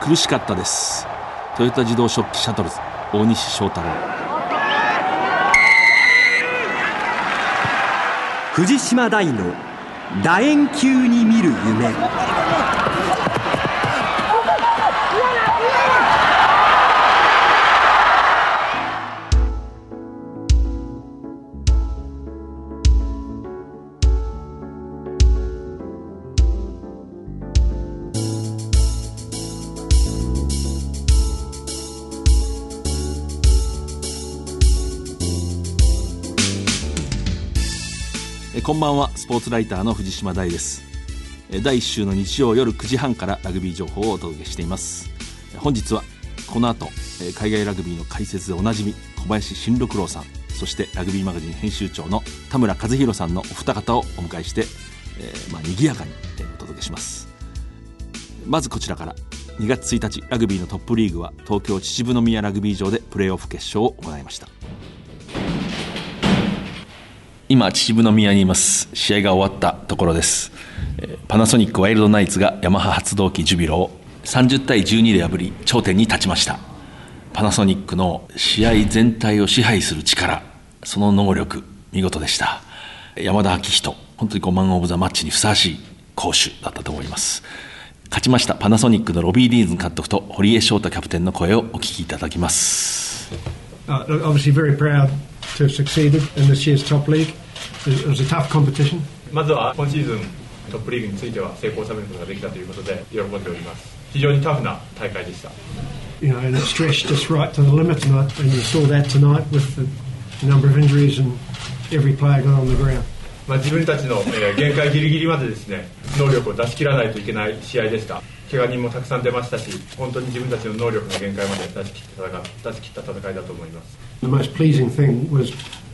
苦しかったです。トヨタ自動食器シャトルズ。大西翔太郎。藤島大の楕円球に見る夢。こんばんは。スポーツライターの藤島大です。え第1週の日曜夜9時半からラグビー情報をお届けしています。え本日はこの後え海外ラグビーの解説でおなじみ小林慎六郎さんそしてラグビーマガジン編集長の田村和弘さんのお二方をお迎えして、えーまあ、賑やかにえお届けします。まずこちらから2月1日ラグビーのトップリーグは東京秩父宮ラグビー場でプレーオフ決勝を行いました。今秩父宮にいます。試合が終わったところです。パナソニックワイルドナイツがヤマハ発動機ジュビロを30対12で破り頂点に立ちました。パナソニックの試合全体を支配する力その能力見事でした。山田昭人本当にこうマン・オブ・ザ・マッチにふさわしい攻守だったと思います。勝ちましたパナソニックのロビー・ディーズン監督と堀江翔太キャプテンの声をお聞きいただきます。Uh, まずは今シーズン、トップリーグについては成功を収めることができたということで、喜んでおります。非常にタフな大会でした。自分たちの、限界ギリギリまで,です、ね、能力を出し切らないといけない試合でした、けが人もたくさん出ましたし、本当に自分たちの能力の限界まで出し切った戦,いだと思います。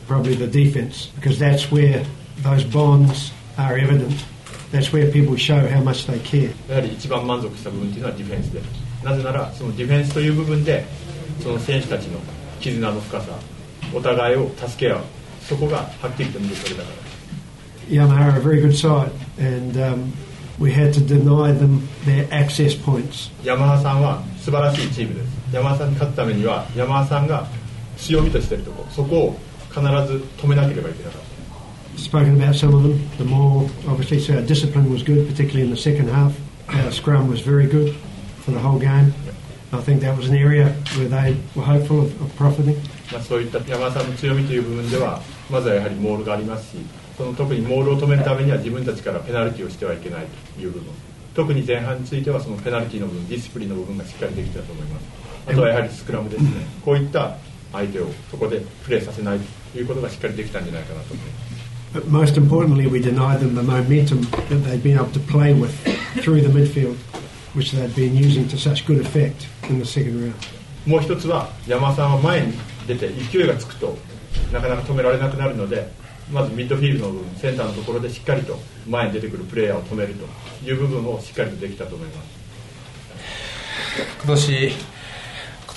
Probably the defence, because that's where those bonds are evident. That's where people show how much they care. やはり一番満足した部分というのはディフェンスでなぜならそのディフェンスという部分でその選手たちの絆の深さお互いを助け合うそこがはっきりと見て取れたから Yamaha are a very good side, and um, we had to deny them their access points. ヤマハさんは素晴らしいチームですヤマハさんに勝つためにはヤマハさんが強みとしているところそこを必ず止めなければいけなかった Spoken about some of them. The more, obviously, so our discipline was good, particularly in the second half. Our scrum was very good for the whole game. I think that was an area where they were hopeful of, of profiting. まあ、そういった山田さんの強みという部分ではまずはやはりモールがありますしその特にモールを止めるためには自分たちからペナルティをしてはいけないという部分特に前半についてはそのペナルティの部分 discipline の部分がしっかりできたと思いますあとはやはりスクラムですねこういった相手をそこでプレーさせないということがしっかりできたんじゃないかなと思います But most importantly, we denied them the momentum that they'd been able to play with through the midfield, which they'd been using to such good effect in the second round. もう一つは山田さんは前に出て勢いがつくとなかなか止められなくなるのでまずミッドフィールドの部分センターのところでしっかりと前に出てくるプレーヤーを止めるという部分をしっかりとできたと思います今年今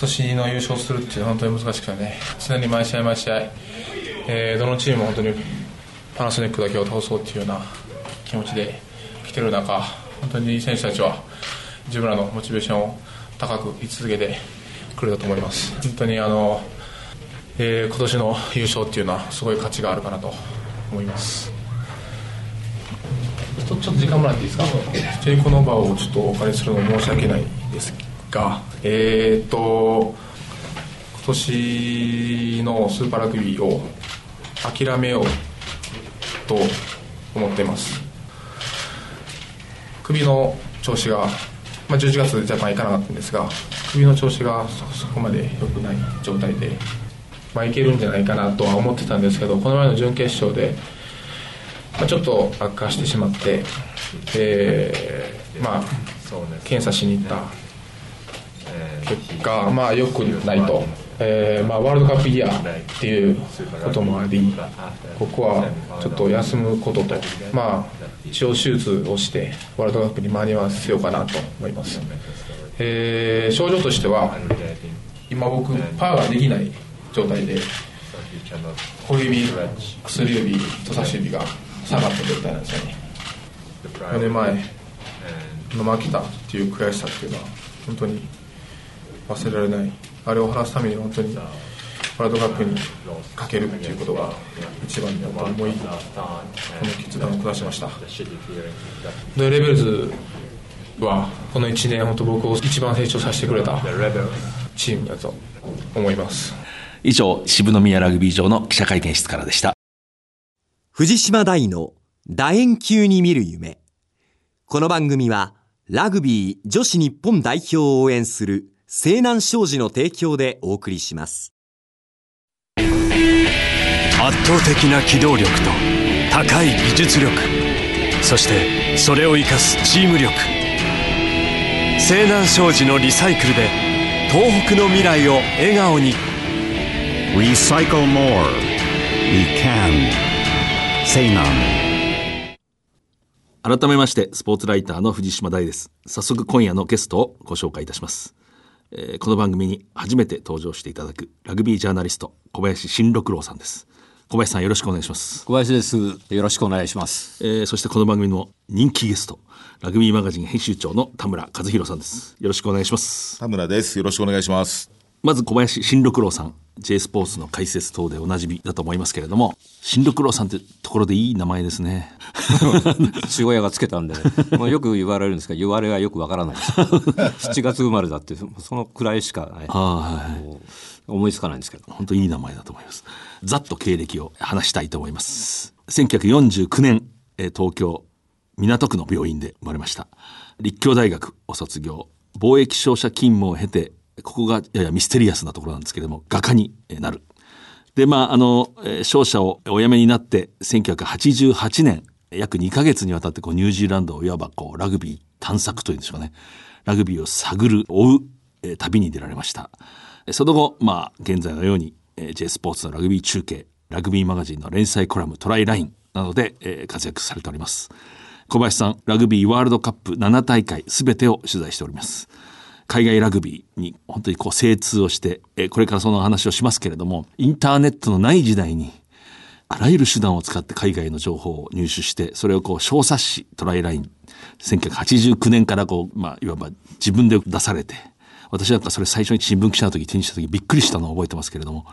年の優勝するっていうのは本当に難しくてね。常に毎試合毎試合、えーどのチームも本当にパナソニックだけを倒そうっていうような気持ちで来てる中本当に選手たちは自分らのモチベーションを高く居続けてくれたと思います。本当にあの、えー今年の優勝っていうのはすごい価値があるかなと思います。ちょっとちょっと時間もらっていいですか？普通にこの場をちょっとお借りするの申し訳ないです。がえー、っと今年のスーパーラグビーを諦めようと思っています。首の調子が、まあ、11月でジャパン行かなかったんですが首の調子がそそこまで良くない状態で、まあ、いけるんじゃないかなとは思ってたんですけどこの前の準決勝で、まあ、ちょっと悪化してしまって、えーまあ、検査しに行った結果、まあ、良くないと、えーまあ、ワールドカップイヤーっていうこともあり、ここはちょっと休むことと、まあ、一応手術をして、ワールドカップに間に合わせようかなと思います。えー症状としては、今僕、パーができない状態で、小指、薬指、人差し指が下がった状態なんですよね。4年前の負けたっていう悔しさっていうのは本当に忘れられない。あれを晴らすために本当にワールドカップにかけるっていうことが一番に思いこの決断を下しました。でレベルズはこの1年本当僕を一番成長させてくれたチームだと思います。以上渋宮ラグビー場の記者会見室からでした。藤島大の楕円球に見る夢。この番組はラグビー女子日本代表を応援する西南商事の提供でお送りします圧倒的な機動力と高い技術力そしてそれを生かすチーム力西南商事のリサイクルで東北の未来を笑顔に Recycle more. We can. Say none. 改めましてスポーツライターの藤島大です早速今夜のゲストをご紹介いたします、えーこの番組に初めて登場していただくラグビージャーナリスト小林新六郎さんです小林さんよろしくお願いします、小林です。よろしくお願いします。えーそしてこの番組の人気ゲストラグビーマガジン編集長の田村和弘さんですよろしくお願いします田村です。よろしくお願いします。まず小林新六郎さん J スポーツの解説等でおなじみだと思いますけれども新六郎さんってところでいい名前ですね 父親がつけたんで、ね、もうよく言われるんですが、言われがよくわからないです。7月生まれだって、そのくらいしか、ね、思いつかないんですけど。本当にいい名前だと思います。ざっと経歴を話したいと思います。1949年、えー東京港区の病院で生まれました。立教大学を卒業、貿易商社勤務を経て、ここがややミステリアスなところなんですけれども、画家になる。で、まあ、あの、えー商社をお辞めになって、1988年、約2ヶ月にわたってこうニュージーランドをいわばこうラグビー探索というんでしょうね。ラグビーを探る、追う、え旅に出られました。その後、まあ、現在のように、え J スポーツのラグビー中継、ラグビーマガジンの連載コラムトライラインなどで、え活躍されております。小林さん、ラグビーワールドカップ7大会すべてを取材しております。海外ラグビーに本当にこう精通をして、えこれからその話をしますけれども、インターネットのない時代に、あらゆる手段を使って海外の情報を入手して、それをこう小冊子トライライン、1989年からこう、まあ、いわば自分で出されて、私なんかそれ最初に新聞記者の時手にした時びっくりしたのを覚えてますけれども、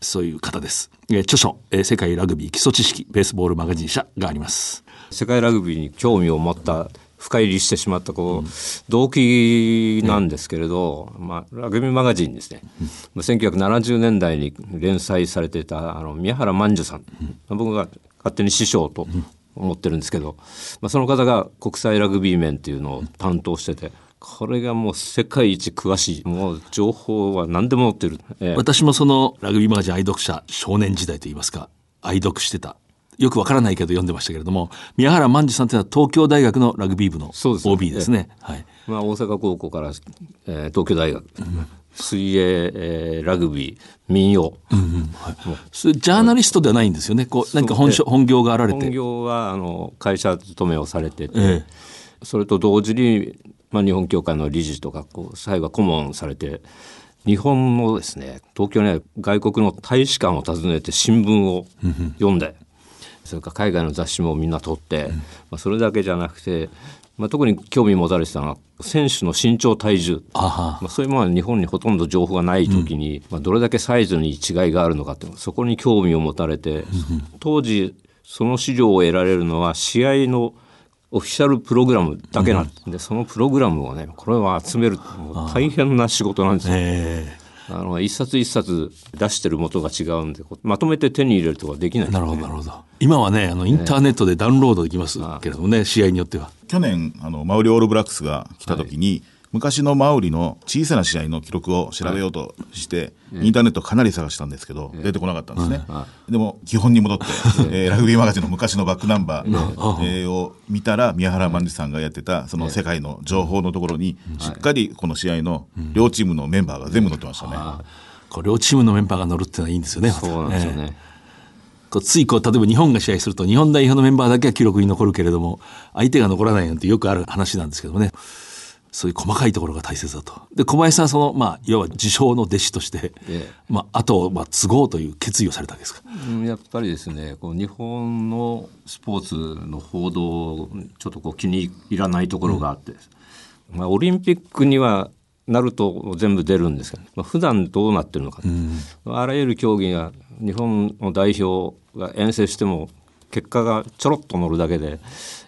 そういう方です。え著書、え世界ラグビー基礎知識、ベースボールマガジン社があります。世界ラグビーに興味を持った、深入りしてしまったこう、動機なんですけれど、まあ、ラグビーマガジンですね、まあ1970年代に連載されていたあの宮原万寿さん、僕が勝手に師匠と思ってるんですけど、まあ、その方が国際ラグビー面っていうのを担当してて、これがもう世界一詳しい、もう情報は何でも持ってる。ええ。私もそのラグビーマガジン愛読者、少年時代といいますか、愛読してた。よくわからないけど読んでましたけれども、宮原万寿さんというのは東京大学のラグビー部の OB ですね。はい。まあ、大阪高校から、えー東京大学、水泳、えーラグビー、民謡、それジャーナリストではないんですよね。こう、何か本職本業があられて。本業はあの会社勤めをされてて、えそれと同時に、まあ、日本協会の理事とかこう最後は顧問されて日本のですね東京にある外国の大使館を訪ねて新聞を読んで、それから海外の雑誌もみんな取って、まあ、それだけじゃなくて、まあ、特に興味持たれてたのは選手の身長体重。まあ、そういうものは日本にほとんど情報がない時に、まあ、どれだけサイズに違いがあるのかっていうのそこに興味を持たれて、当時その資料を得られるのは試合のオフィシャルプログラムだけなんで、そのプログラムをねこれを集める大変な仕事なんですよ。えあの一冊一冊出してる元が違うんでまとめて手に入れるとかできない、えなるほど、なるほど。今はね、あの、インターネットでダウンロードできますけれどもね、試合によっては。去年、あの、マウリオールブラックスが来た時に、昔のマウリの小さな試合の記録を調べようとして、インターネットかなり探したんですけど、出てこなかったんですね。でも、基本に戻って、えーラグビーマガジンの昔のバックナンバー、えーを見たら、宮原万次さんがやってた、その世界の情報のところに、しっかりこの試合の両チームのメンバーが全部載ってましたね。こう両チームのメンバーが乗るっていうのはいいんですよね。そうなんですよええ。ね。こうついこう、例えば日本が試合すると、日本代表のメンバーだけは記録に残るけれども、相手が残らないなんてよくある話なんですけどもね。そういう細かいところが大切だと。で、小林さんはその、まあ、いわば自称の弟子として、ええまあ、後を、まあ、継ごうという決意をされたわけですか？うんやっぱりですねこう日本のスポーツの報道ちょっとこう気に入らないところがあって、まあ、オリンピックにはなると全部出るんですけど、まあ、普段どうなってるのか、あらゆる競技が日本の代表が遠征しても結果がちょろっと乗るだけで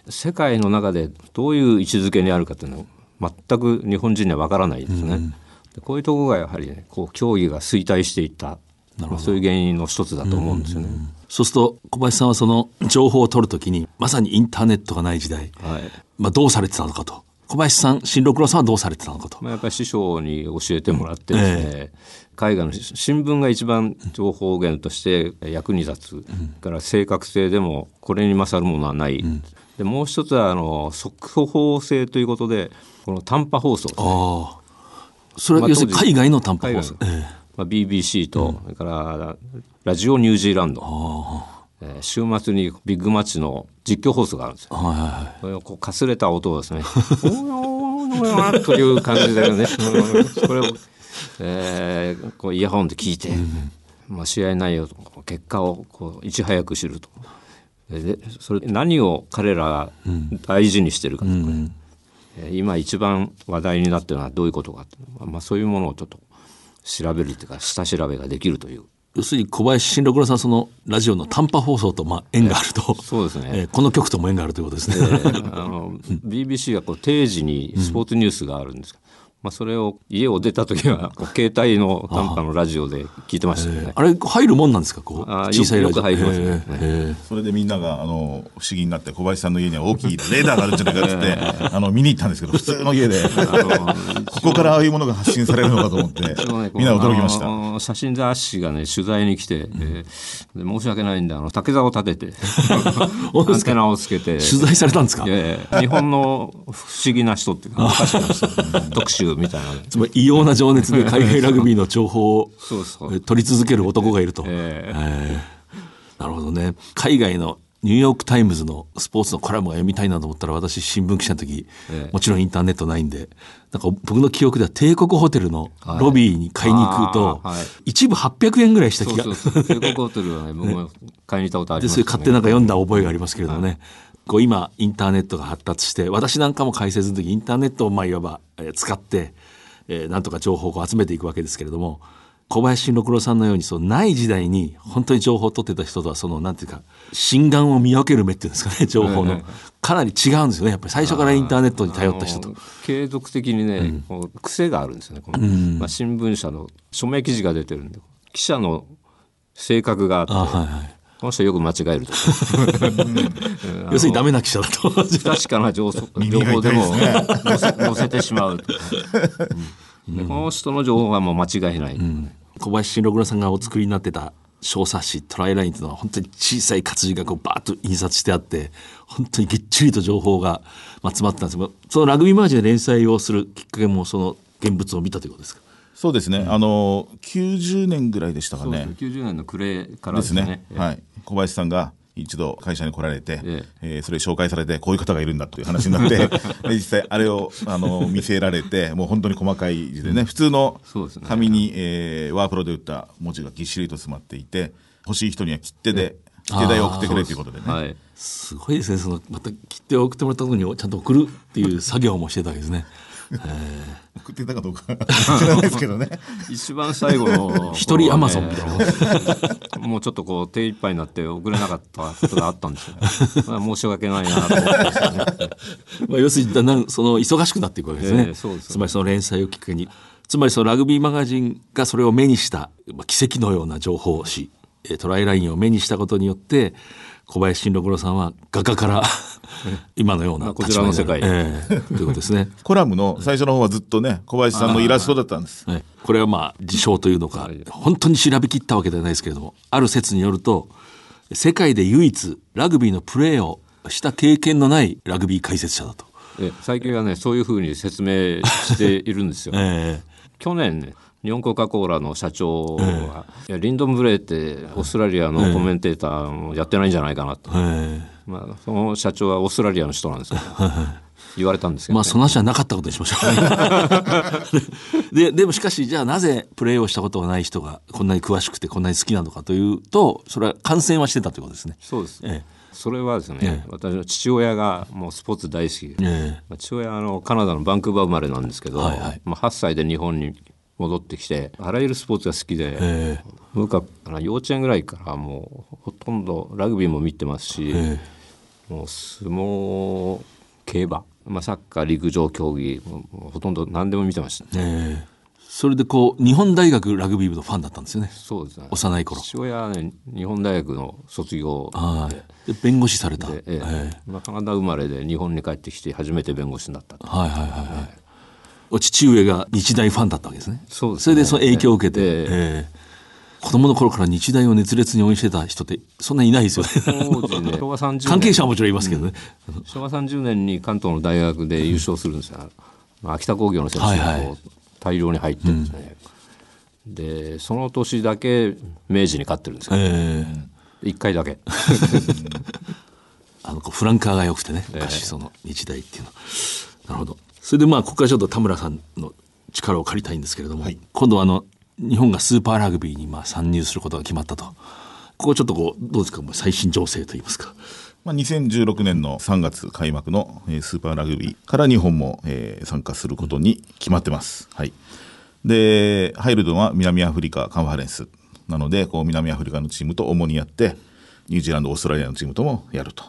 世界の中でどういう位置づけにあるかっていうのは全く日本人には分からないですね。でこういうところがやはりねこう競技が衰退していった。まあそういう原因の一つだと思うんですよね。そうすると小林さんはその情報を取るときにまさにインターネットがない時代、はい。まあ、どうされてたのかと。小林さん新六郎さんはどうされてたのかと。まあ、やっぱり師匠に教えてもらってですね、海外の新聞が一番情報源として役に立つ、から正確性でもこれに勝るものはない、でもう一つはあの速報性ということでこの短波放送ですね。ああそれはまあ要するに海外の短波放送。まあ、BBC と、それからラジオニュージーランド、えー週末にビッグマッチの実況放送があるんですよ。えはいはい。れをこうかすれた音をですね、という感じでね、それを、えーこうイヤホンで聞いて、まあ、試合内容とか結果をこういち早く知ると。でそれ何を彼らが大事にしてるかとかね、えー今一番話題になってるのはどういうことか。まあ、そういうものをちょっと調べるというか下調べができるという。要するに小林新六郎さんそのラジオの短波放送とまあ縁があると、そうですね。えーこの曲とも縁があるということですね。あの BBC がこう定時にスポーツニュースがあるんですまあ、それを家を出た時は 携帯の短波のラジオで聞いてましたよね。あれ入るもんなんですかこう？小さいラジオ。入りますね。それでみんなが、あの、不思議になって、小林さんの家には大きいレーダーがあるんじゃないかって言って、あの、見に行ったんですけど、普通の家で、ここからああいうものが発信されるのかと思って みんな驚きました。写真雑誌がね取材に来て、えーで申し訳ないんであの竹竿を立ててアンテナをつけて取材されたんですか？日本の不思議な人っていうかおかしくな人特集みたいな。ねつまり異様な情熱で海外ラグビーの情報を取り続ける男がいると。えーえーなるほどね。海外のニューヨーク・タイムズのスポーツのコラムが読みたいなと思ったら私新聞記者の時、ええ。もちろんインターネットないんでなんか僕の記憶では帝国ホテルのロビーに買いに行くと、一部800円ぐらいした気が。そうそうそう。帝国ホテルはね僕も買いに行ったことありでますそれ買ってなんか読んだ覚えがありますけれどもね、こう今インターネットが発達して私なんかも解説の時インターネットをまあいわば、えー使って、えーなんとか情報を集めていくわけですけれども小林新六郎さんのようにそのない時代に本当に情報を取ってた人とはそのなんていうか心眼を見分ける目っていうんですかね情報の。かなり違うんですよねやっぱり。最初からインターネットに頼った人と。継続的にね、こう癖があるんですよねこの、まあ、新聞社の署名記事が出てるんで記者の性格があってあはいはいこの人よく間違えると。要するにダメな記者だと。不確かな情報耳情報でも載せ載せてしまうと。か、うこの人の情報はもう間違いない、小林新六郎さんがお作りになってた小冊子トライラインというのは本当に小さい活字がこうバーッと印刷してあって本当にぎっちりと情報がまあ詰まってたんですけどそのラグビーマージンで連載をするきっかけもその現物を見たということですか？そうですね、あの、90年ぐらいでしたかね。90年の暮れからでですすねね。はい。小林さんが一度会社に来られて、ええ。ーそれ紹介されて、こういう方がいるんだっていう話になって、で実際あれを、あの、見せられて、もう本当に細かい字でね、普通の紙に、えーワープロで打った文字がぎっしりと詰まっていて、欲しい人には切手で、切手代を送ってくれということでね。はい。すごいですね。そのまた切手を送ってもらったところにちゃんと送るっていう作業もしてたわけですね。送ってたかどうか 知らないですけどね。一番最後の一人アマゾンみたいななもうちょっとこう手一杯になって送れなかったことがあったんですよ、まあ、申し訳ないなと思って まあ、要するにだんだんその忙しくなっていくわけですね。ええそうですつまりその連載をきっかけに。つまりそのラグビーマガジンがそれを目にした、まあ、奇跡のような情報誌、えートライラインを目にしたことによって、小林新六郎さんは画家から 今のようなまあこちらの世界。ええ。ということですね。コラムの最初の方はずっとね、小林さんのイラストだったんです。はい、これはまあ自称というのか本当に調べきったわけではないですけれどもある説によると世界で唯一ラグビーのプレーをした経験のないラグビー解説者だと。え最近はねそういうふうに説明しているんですよ。え。去年ね日本コカ・コーラの社長は、いやリンドン・ブレーってオーストラリアのコメンテーターもやってないんじゃないかなと、ええ。まあ、その社長はオーストラリアの人なんですけど言われたんですけど、ね。まあその話はなかったことにしましょう。ででもしかしじゃあなぜプレーをしたことがない人がこんなに詳しくてこんなに好きなのかというとそれは感染はしてたということですね。そうです、ええ。それはですね、ええ。私の父親がもうスポーツ大好きで、えまあ父親はあのカナダのバンクーバー生まれなんですけど、はいはい。まあ、8歳で日本に戻ってきてあらゆるスポーツが好きで、え僕はあの幼稚園ぐらいからもうほとんどラグビーも見てますし、えもう相撲競馬、まあ、サッカー陸上競技ほとんど何でも見てました、ええ。それでこう日本大学ラグビー部のファンだったんですよね。そうですね。幼い頃。父親はね日本大学の卒業。はい。で弁護士された、で、ええ。ええ。まあ、カナダ生まれで日本に帰ってきて初めて弁護士になったと。はいはいはい。はい、お父上が日大ファンだったわけですね。そうですね。それでその影響を受けて、ええ。ええ。子供の頃から日大を熱烈に応援してた人ってそんなにいないですよね。ね。昭和30年。関係者はもちろんいますけどね、昭和30年に関東の大学で優勝するんですよ、まあ秋田工業の選手が大量に入ってるんですね、でその年だけ明治に勝ってるんですよ、ええ。1回だけ。あのフランカーが良くてね。昔その日大っていうの、なるほどそれでまあここからちょっと田村さんの力を借りたいんですけれども、今度はあの日本がスーパーラグビーにまあ参入することが決まったとここちょっとこうどうですか？もう最新情勢といいますかまあ、2016年の3月開幕の、えースーパーラグビーから日本も、えー参加することに決まってます。はい。で、入るのは南アフリカカンファレンスなので、こう南アフリカのチームと主にやって、ニュージーランド、オーストラリアのチームともやると。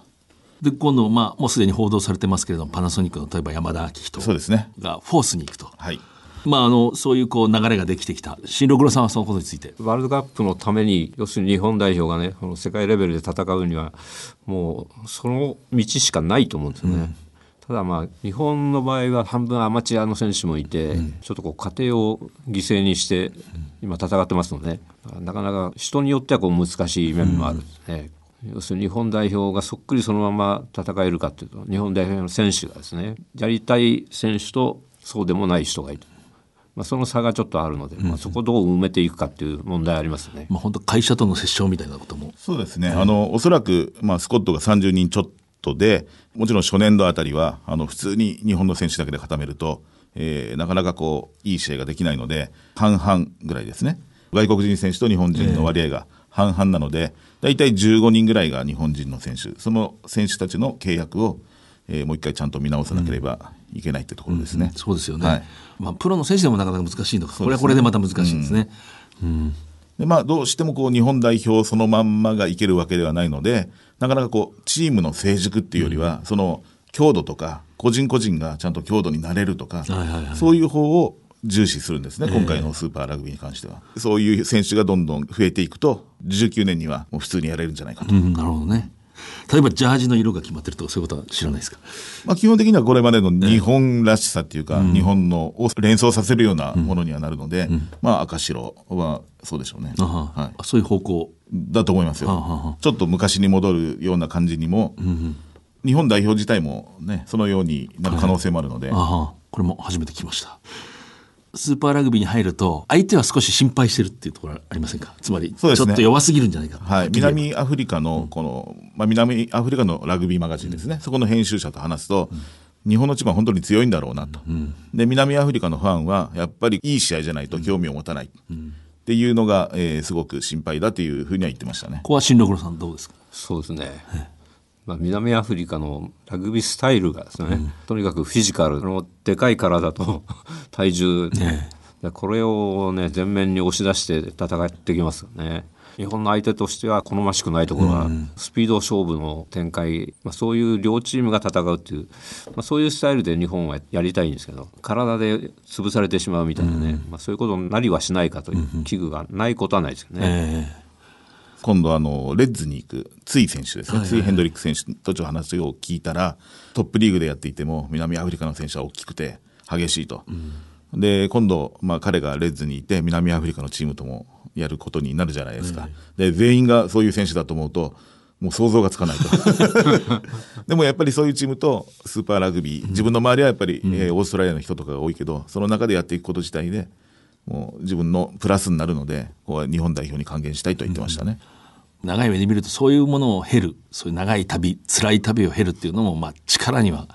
で今度まあもうすでに報道されてますけれどもパナソニックの例えば山田明人そうですね。がフォースに行くと、はい。まああのそういうこう流れができてきた新六郎さんはそのことについてワールドカップのために要するに日本代表がねこの世界レベルで戦うにはもうその道しかないと思うんですよね。ただまあ日本の場合は半分アマチュアの選手もいて、ちょっとこう家庭を犠牲にして今戦ってますので、なかなか人によってはこう難しい面もあるんですね。要するに日本代表がそっくりそのまま戦えるかというと日本代表の選手がですねやりたい選手とそうでもない人がいる。まあ、その差がちょっとあるので、まあ、そこをどう埋めていくかっていう問題ありますね。まあ本当会社との折衝みたいなこともそうですね。あの、おそらく、まあ、スコットが30人ちょっとで、もちろん初年度あたりは、あの、普通に日本の選手だけで固めると、えーなかなかこう、いい試合ができないので、半々ぐらいですね。外国人選手と日本人の割合が半々なので、大体15人ぐらいが日本人の選手、その選手たちの契約を、えーもう一回ちゃんと見直さなければいけないってところですね。そうですよね、はい。まあ、プロの選手でもなかなか難しいのか、これはこれでまた難しいんですね。でまあ、どうしてもこう日本代表そのまんまがいけるわけではないので、なかなかこうチームの成熟っていうよりは、その強度とか、個人個人がちゃんと強度になれるとか、はいはいはい。そういう方を重視するんですね、今回のスーパーラグビーに関しては。そういう選手がどんどん増えていくと、19年にはもう普通にやれるんじゃないかと。うん、なるほどね。例えばジャージの色が決まってるとかそういうことは知らないですか？まあ、基本的にはこれまでの日本らしさっていうか、日本のを連想させるようなものにはなるので、まあ赤白はそうでしょうね。あははいあそういう方向。だと思いますよ、はあはちょっと昔に戻るような感じにも、日本代表自体もね、そのようになる可能性もあるので、あはこれも初めて聞きました。スーパーラグビーに入ると相手は少し心配してるっていうところありませんか？つまりちょっと弱すぎるんじゃないかはい、南アフリカのこの、まあ、南アフリカのラグビーマガジンですね、そこの編集者と話すと、日本のチームは本当に強いんだろうなと、で南アフリカのファンはやっぱりいい試合じゃないと興味を持たない、っていうのが、えーすごく心配だというふうには言ってましたね。こ。こは新六郎さんどうですか？そうですね。まあ、南アフリカのラグビースタイルがですね、とにかくフィジカルのでかい体と 体重、ねでこれをね前面に押し出して戦ってきますよね。日本の相手としては好ましくないところは、スピード勝負の展開、まあ、そういう両チームが戦うっていう、まあ、そういうスタイルで日本はやりたいんですけど体で潰されてしまうみたいなね、まあ、そういうことになりはしないかという危惧がないことはないですよね。え今度あの、レッズに行く、ツイ選手ですね、ツイ・ヘンドリック選手とちょっと話を聞いたら、トップリーグでやっていても、南アフリカの選手は大きくて激しいと。で、今度、まあ、彼がレッズにいて、南アフリカのチームともやることになるじゃないですか。で、全員がそういう選手だと思うと、もう想像がつかないと。でもやっぱりそういうチームとスーパーラグビー、自分の周りはやっぱり、えーオーストラリアの人とかが多いけど、その中でやっていくこと自体で、もう自分のプラスになるので、ここは日本代表に還元したいと言ってましたね。長い目で見るとそういうものを経るそういう長い旅辛い旅を経るっていうのもまあ力には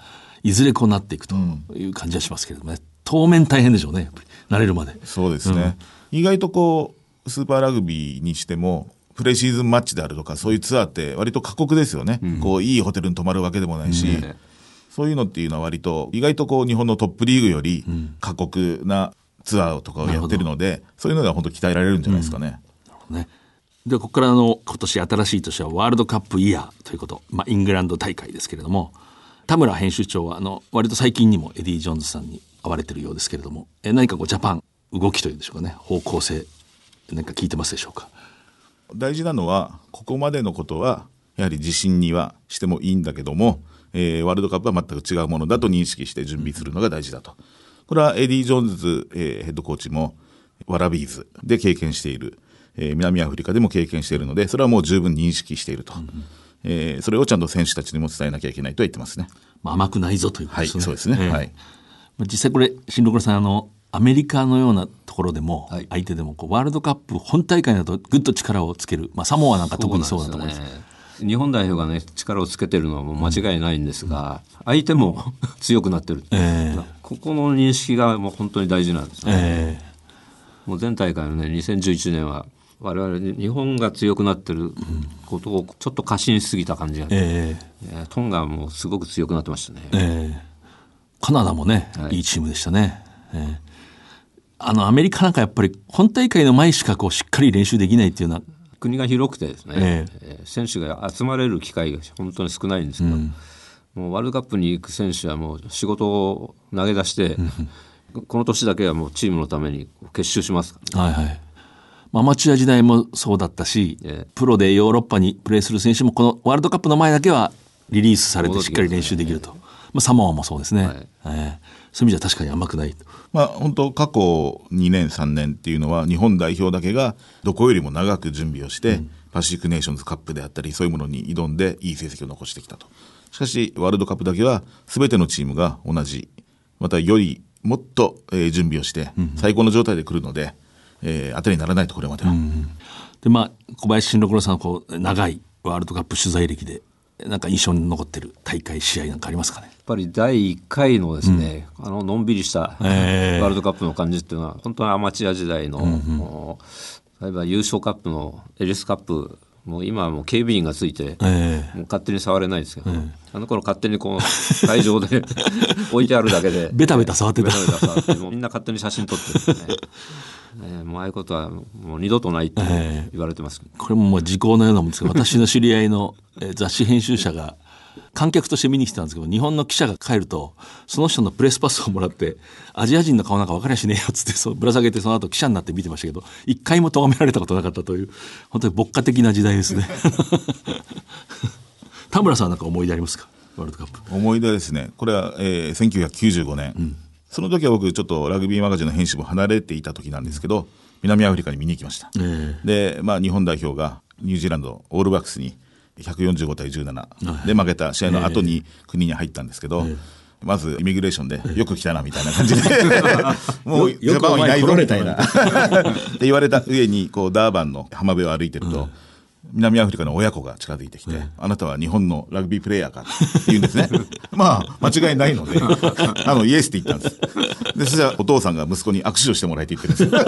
いずれこうなっていくという感じはしますけれどもね、当面大変でしょうねやっぱり。慣れるまで。そうですね、意外とこうスーパーラグビーにしてもプレシーズンマッチであるとか、そういうツアーって割と過酷ですよね。こう、いいホテルに泊まるわけでもないし、そういうのっていうのは割と、意外とこう、日本のトップリーグより過酷なツアーとかをやってるので、そういうのでは本当鍛えられるんじゃないですかね。ね。で、ここからあの、今年新しい年はワールドカップイヤーということ、まあ、イングランド大会ですけれども、田村編集長は、あの、割と最近にもエディ・ジョーンズさんに会われてるようですけれども、え何かこう、ジャパン、動きというんでしょうかね、方向性、何か聞いてますでしょうか？大事なのは、ここまでのことは、やはり自信にはしてもいいんだけども、えー、ワールドカップは全く違うものだと認識して準備するのが大事だと。これはエディ・ジョーンズ、えー、ヘッドコーチも、ワラビーズで経験している、えー、南アフリカでも経験しているので、それはもう十分認識していると。うん、えー、それをちゃんと選手たちにも伝えなきゃいけないとは言ってますね。まあ、甘くないぞということですね。はい、そうですね。えー、はい。実際これ、新六郎さん、あの、アメリカのようなところでも、相手でもこうワールドカップ本大会だとぐっと力をつける、まあ、サモアなんか特にそうだと思います。日本代表がね力をつけてるのはもう間違いないんですが、うん、相手も 強くなってる、えー、ここの認識がもう本当に大事なんですね、えー、もう前大会のね2011年は我々日本が強くなってることをちょっと過信しすぎた感じが、えー、トンガもすごく強くなってましたね、えー、カナダもね、はい、いいチームでしたね、えー、あのアメリカなんかやっぱり本大会の前しかこうしっかり練習できないっていうような。国が広くてですね、えー、選手が集まれる機会が本当に少ないんですけど、うん、もうワールドカップに行く選手はもう仕事を投げ出して、この年だけはもうチームのために結集します、ね、はいはい。アマチュア時代もそうだったし、えー、プロでヨーロッパにプレーする選手もこのワールドカップの前だけはリリースされてしっかり練習できると。まあ、サモアもそうですね、はい、えー、そういう意味じゃ確かに甘くないまあ、本当過去2年3年っていうのは日本代表だけがどこよりも長く準備をして、うん。パシフィックネーションズカップであったり、そういうものに挑んでいい成績を残してきたと。しかし、ワールドカップだけは全てのチームが同じ、またよりもっと、えー、準備をして、最高の状態で来るので、えー、当てにならないと、これまでは。で、まあ、小林慎六郎さんこう、長いワールドカップ取材歴で、なんか印象に残ってる大会、試合なんかありますかね？やっぱり第1回のですね、うん、あののんびりしたワールドカップの感じっていうのは、本当にアマチュア時代の、うんうん、例えば優勝カップのエリスカップもう今はもう警備員がついて、えー、もう勝手に触れないですけど、えー、あの頃勝手にこう会場で 置いてあるだけで ベタベタ触ってた。ベタベタ触ってもうみんな勝手に写真撮ってるんでねえー、もうああいうことはもう二度とないって言われてます、えー、これももう時効のようなもんですけど 私の知り合いの、えー、雑誌編集者が観客として見に来たんですけど、日本の記者が帰ると、その人のプレスパスをもらって、アジア人の顔なんか分かりゃしねえよっつって、そうぶら下げてその後記者になって見てましたけど、一回も咎められたことなかったという、本当に牧歌的な時代ですね。田村さんなんか思い出ありますか？ワールドカップ。思い出ですね。これは、えー、1995年。うん、その時は僕、ちょっとラグビーマガジンの編集部離れていた時なんですけど、南アフリカに見に行きました。えー、で、まあ日本代表がニュージーランド、オールバックスに145対17で負けた試合の後に国に入ったんですけど、まずイミグレーションで、よく来たなみたいな感じで、もうジャパンはいないぞみたいな。って言われた上に、こうダーバンの浜辺を歩いてると、南アフリカの親子が近づいてきて、あなたは日本のラグビープレーヤーかって言うんですね。まあ、間違いないので、あの、イエスって言ったんです。で、そしたらお父さんが息子に握手をしてもらえって言ってるんです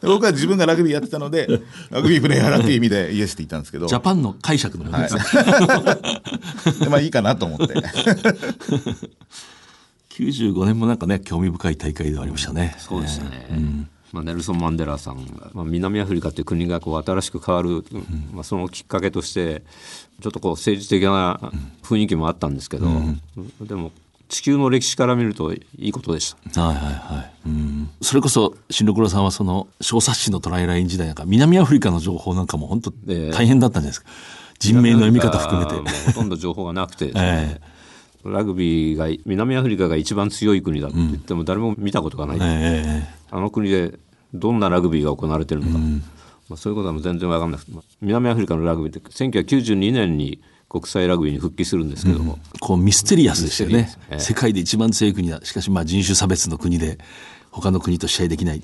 僕は自分がラグビーやってたので、ラグビープレーヤーだっていう意味でイエスって言ったんですけど。ジャパンの解釈のものですね。はい、でまあいいかなと思って。95年もなんかね、興味深い大会ではありましたね。そうですね。うんまあ、ネルソン・マンデラさんが、まあ、南アフリカという国がこう新しく変わる、まあ、そのきっかけとしてちょっとこう政治的な雰囲気もあったんですけど、でも地球の歴史から見るといいことでした。はいはいはい。うん、それこそ新六郎さんはその小冊子のトライライン時代なんか南アフリカの情報なんかも本当大変だったんじゃないですか。人名の読み方含めて。ほとんど情報がなくて、ね えー、ラグビーが南アフリカが一番強い国だって言っても誰も見たことがない。えー、あの国でどんなラグビーが行われてるのか、うん、まあ、そういうことは全然分かんなくて、南アフリカのラグビーって1992年に国際ラグビーに復帰するんですけども、うん、こうミステリアスですよね、えー、世界で一番強い国だ。しかしまあ人種差別の国で他の国と試合できない、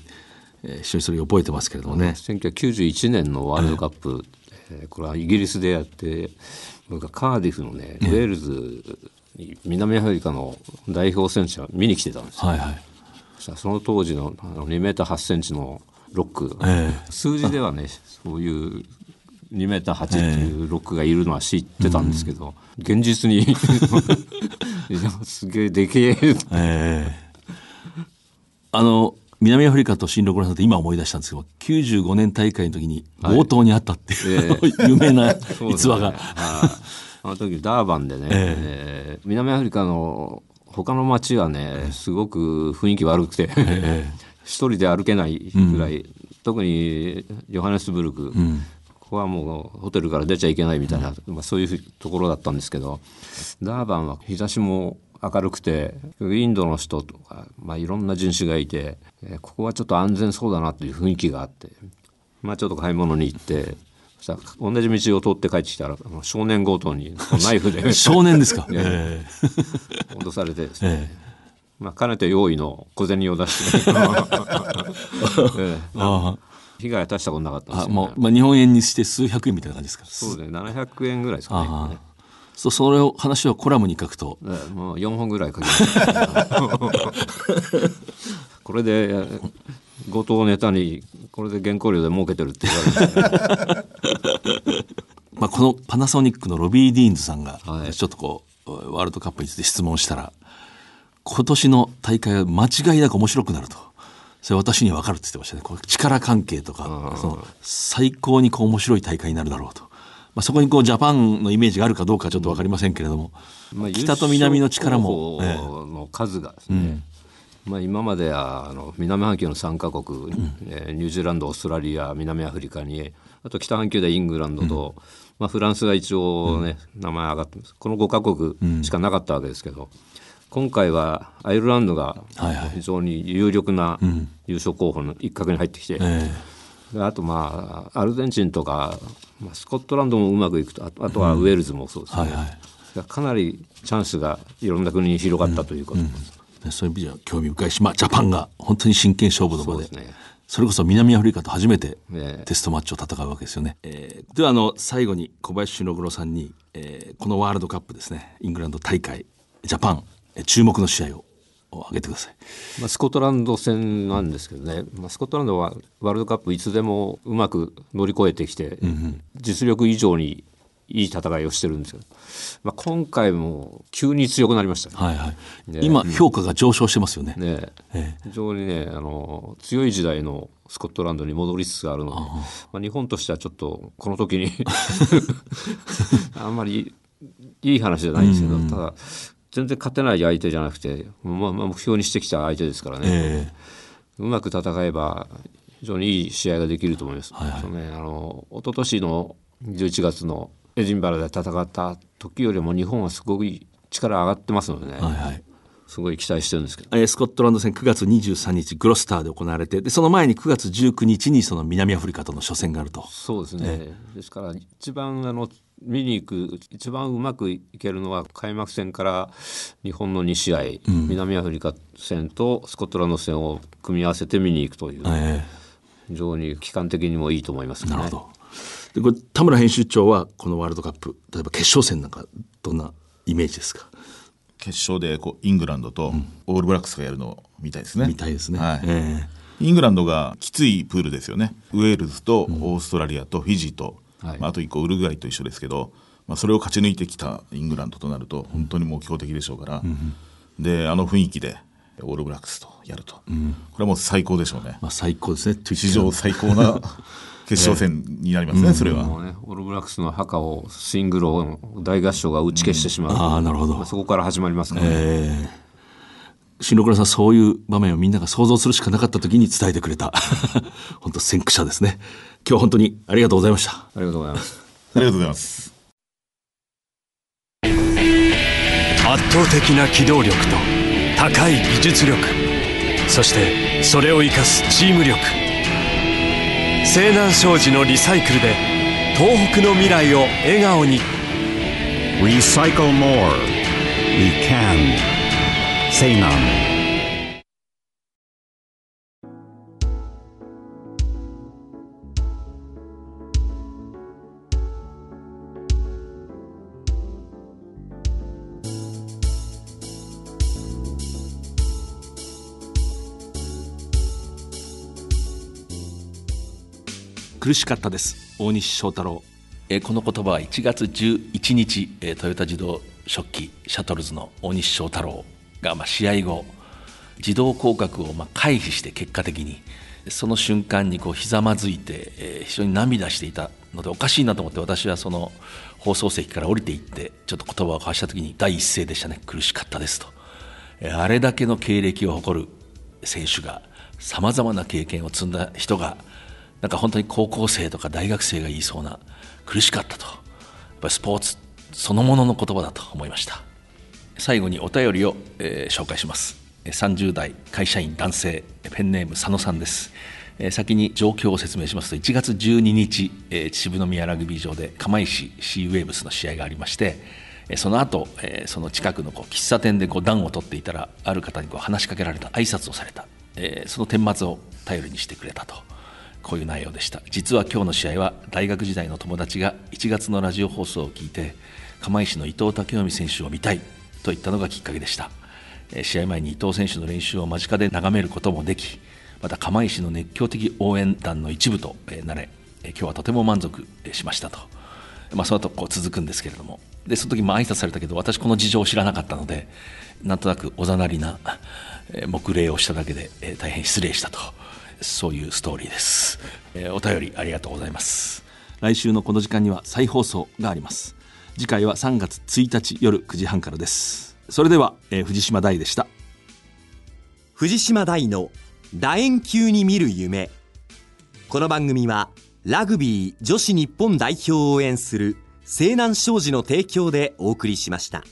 えー、非常にそれを覚えてますけれどもね。1991年のワールドカップ、えー、これはイギリスでやって僕はカーディフのねウェールズに南アフリカの代表選手は見に来てたんですよ、はいはい、その当時のあの2メーター8センチのロック、え数字ではねそういう2メーター8っていうロックがいるのは知ってたんですけど、現実に すげえでけえ。ええ。あの南アフリカと新六郎さんって今思い出したんですけど95年大会の時に強盗にあったっていう、有名な逸話が、はいあの時ダーバンでね、えー南アフリカの他の町はねすごく雰囲気悪くて、一人で歩けないぐらい、特にヨハネスブルク、ここはもうホテルから出ちゃいけないみたいな、まあ、そういうところだったんですけどダーバンは日差しも明るくてインドの人とか、まあ、いろんな人種がいて、えーここはちょっと安全そうだなという雰囲気があって、まあ、ちょっと買い物に行ってそしたら同じ道を通って帰ってきたら少年強盗にナイフで。少年ですか、ええ。脅されてですね、まあ、かねて用意の小銭を出して、ええ。あ被害は大したことなかったんああですよ、ね。もう、まあ、日本円にして数百円みたいな感じですかそうですね700円ぐらいですかね。ああ。そうそれを話をコラムに書くと。ええ。もう4本ぐらい書きましたこれでええ強盗をネタにこれで原稿料で儲けてるって言われて まあ、このパナソニックのロビー・ディーンズさんがはい。ちょっとこうワールドカップについて質問したら今年の大会は間違いなく面白くなると。それ私には分かるって言ってましたね。こう力関係とかその最高にこう面白い大会になるだろうと、まあ、そこにこうジャパンのイメージがあるかどうかはちょっと分かりませんけれども、まあ北と南の力も、の数がですね、まあ、今まではあの南半球の3カ国、えーニュージーランドオーストラリア南アフリカにあと北半球でイングランドと、まあ、フランスが一応ね、名前上がってます。この5カ国しかなかったわけですけど、今回はアイルランドが非常に有力な優勝候補の一角に入ってきて、あとまあアルゼンチンとか、まあ、スコットランドもうまくいくとあとはウェールズもそうですね、かなりチャンスがいろんな国に広がったということです、えそういう意味では興味深いし、まあ、ジャパンが本当に真剣勝負の場でそね。それこそ南アフリカと初めてええ。テストマッチを戦うわけですよね。えーではあの最後に小林俊郎さんに、えーこのワールドカップですねイングランド大会ジャパンえー注目の試合をを挙げてください。まあ、スコットランド戦なんですけどね、まあ、スコットランドはワールドカップいつでもうまく乗り越えてきて、実力以上にいい戦いをしてるんですけど、まあ、今回も急に強くなりましたね。はいはい。ね。今評価が上昇してますよね。ね。え非常にねあの強い時代のスコットランドに戻りつつあるのでまあ、日本としてはちょっとこの時に あんまりいい話じゃないんですけど、ただ全然勝てない相手じゃなくて、まあ、まあ目標にしてきた相手ですからね、えうまく戦えば非常にいい試合ができると思います。そうね、あの一昨年の11月のエジンバラで戦った時よりも日本はすごく力上がってますのでね、えはいはい。すごい期待してるんですけど。えースコットランド戦9月23日グロスターで行われてでその前に9月19日にその南アフリカとの初戦があると。そうですね、ですから一番あの見に行く一番うまくいけるのは開幕戦から日本の2試合、南アフリカ戦とスコットランド戦を組み合わせて見に行くという、え非常に期間的にもいいと思いますね。えなるほど。でこれ田村編集長はこのワールドカップ例えば決勝戦なんかどんなイメージですか？決勝でこうイングランドとオールブラックスがやるのを見たいですね。みたいですね。はい。えイングランドがきついプールですよね。ウェールズとオーストラリアとフィジーと、はい。まあ、あと一個ウルグアイと一緒ですけど、まあ、それを勝ち抜いてきたイングランドとなると本当にもう強敵でしょうから、であの雰囲気でオールブラックスとやると、これはもう最高でしょうね。え。まあ最高ですね。史上最高な 決勝戦になりますね、それは。もうね、オールブラックスの墓をシングルを大合唱が打ち消してしまう、ああなるほど。まあそこから始まりますからね、ええ。新六郎さんそういう場面をみんなが想像するしかなかった時に伝えてくれた。本当先駆者ですね。今日は本当にありがとうございました。ありがとうございます。ありがとうございます。圧倒的な機動力と高い技術力そしてそれを生かすチーム力西南商事のリサイクルで東北の未来を笑顔に Recycle more. We can. 西南苦しかったです。大西翔太郎。えこの言葉は1月11日、えトヨタ自動食器シャトルズの大西翔太郎が、ま、試合後自動降格をま回避して結果的にその瞬間にこうひざまずいて、え、非常に涙していたのでおかしいなと思って私はその放送席から降りていってちょっと言葉を交わした時に第一声でしたね。苦しかったですと、え、あれだけの経歴を誇る選手がさまざまな経験を積んだ人がなんか本当に高校生とか大学生が言いそうな苦しかったと。やっぱりスポーツそのものの言葉だと思いました。最後にお便りを、えー、紹介します。30代会社員男性。ペンネーム佐野さんです。先に状況を説明しますと1月12日秩父宮ラグビー場で釜石シーウェーブスの試合がありましてその後その近くの喫茶店でこう暖を取っていたらある方にこう話しかけられた挨拶をされた。その顛末を頼りにしてくれたと。こういう内容でした。実は今日の試合は大学時代の友達が1月のラジオ放送を聞いて釜石の伊藤武臣選手を見たいと言ったのがきっかけでした。試合前に伊藤選手の練習を間近で眺めることもできまた釜石の熱狂的応援団の一部となれ今日はとても満足しましたと、まあ、その後こう続くんですけれども。でその時も挨拶されたけど私この事情を知らなかったのでなんとなくおざなりな黙礼をしただけで大変失礼したと。そういうストーリーです、えー、お便りありがとうございます。来週のこの時間には再放送があります。次回は3月1日夜9時半からです。それでは、えー、藤島大でした。藤島大の楕円球に見る夢。この番組はラグビー女子日本代表を応援する西南商事の提供でお送りしました。